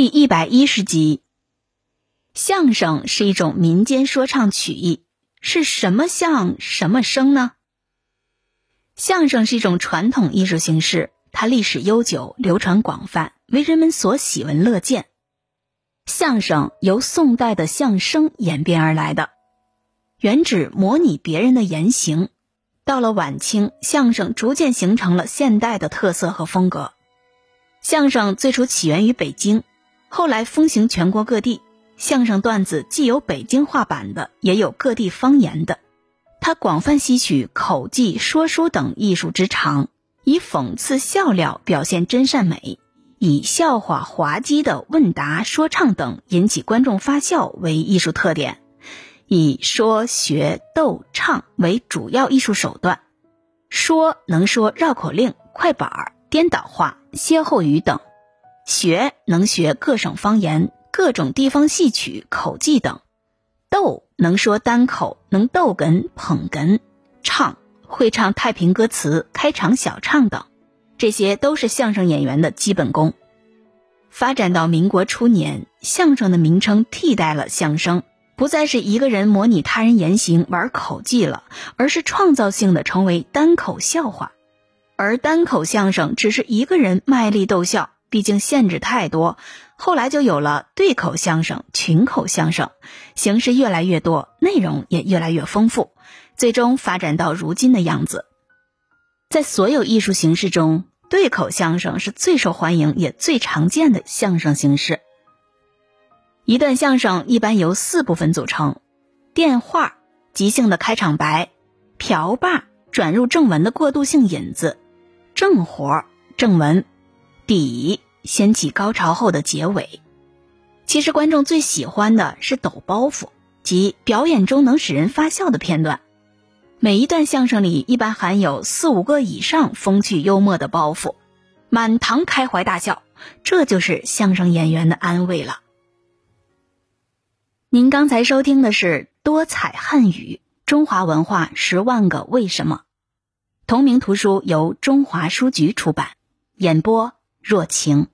第一百一十集，相声是一种民间说唱曲艺，是什么相什么声呢？相声是一种传统艺术形式，它历史悠久，流传广泛，为人们所喜闻乐见。相声由宋代的相声演变而来的，原指模拟别人的言行。到了晚清，相声逐渐形成了现代的特色和风格。相声最初起源于北京。后来风行全国各地，相声段子既有北京话版的，也有各地方言的。它广泛吸取口技、说书等艺术之长，以讽刺笑料表现真善美，以笑话滑稽的问答、说唱等引起观众发笑为艺术特点，以说学逗唱为主要艺术手段。说能说绕口令、快板儿、颠倒话、歇后语等。学能学各省方言、各种地方戏曲、口技等；逗能说单口，能逗哏、捧哏；唱会唱太平歌词、开场小唱等，这些都是相声演员的基本功。发展到民国初年，相声的名称替代了相声，不再是一个人模拟他人言行玩口技了，而是创造性的成为单口笑话。而单口相声只是一个人卖力逗笑。毕竟限制太多，后来就有了对口相声、群口相声，形式越来越多，内容也越来越丰富，最终发展到如今的样子。在所有艺术形式中，对口相声是最受欢迎也最常见的相声形式。一段相声一般由四部分组成：电话、即兴的开场白、瓢把转入正文的过渡性引子、正活、正文。底掀起高潮后的结尾，其实观众最喜欢的是抖包袱，即表演中能使人发笑的片段。每一段相声里一般含有四五个以上风趣幽默的包袱，满堂开怀大笑，这就是相声演员的安慰了。您刚才收听的是多彩汉语中华文化十万个为什么，同名图书由中华书局出版，演播。若晴。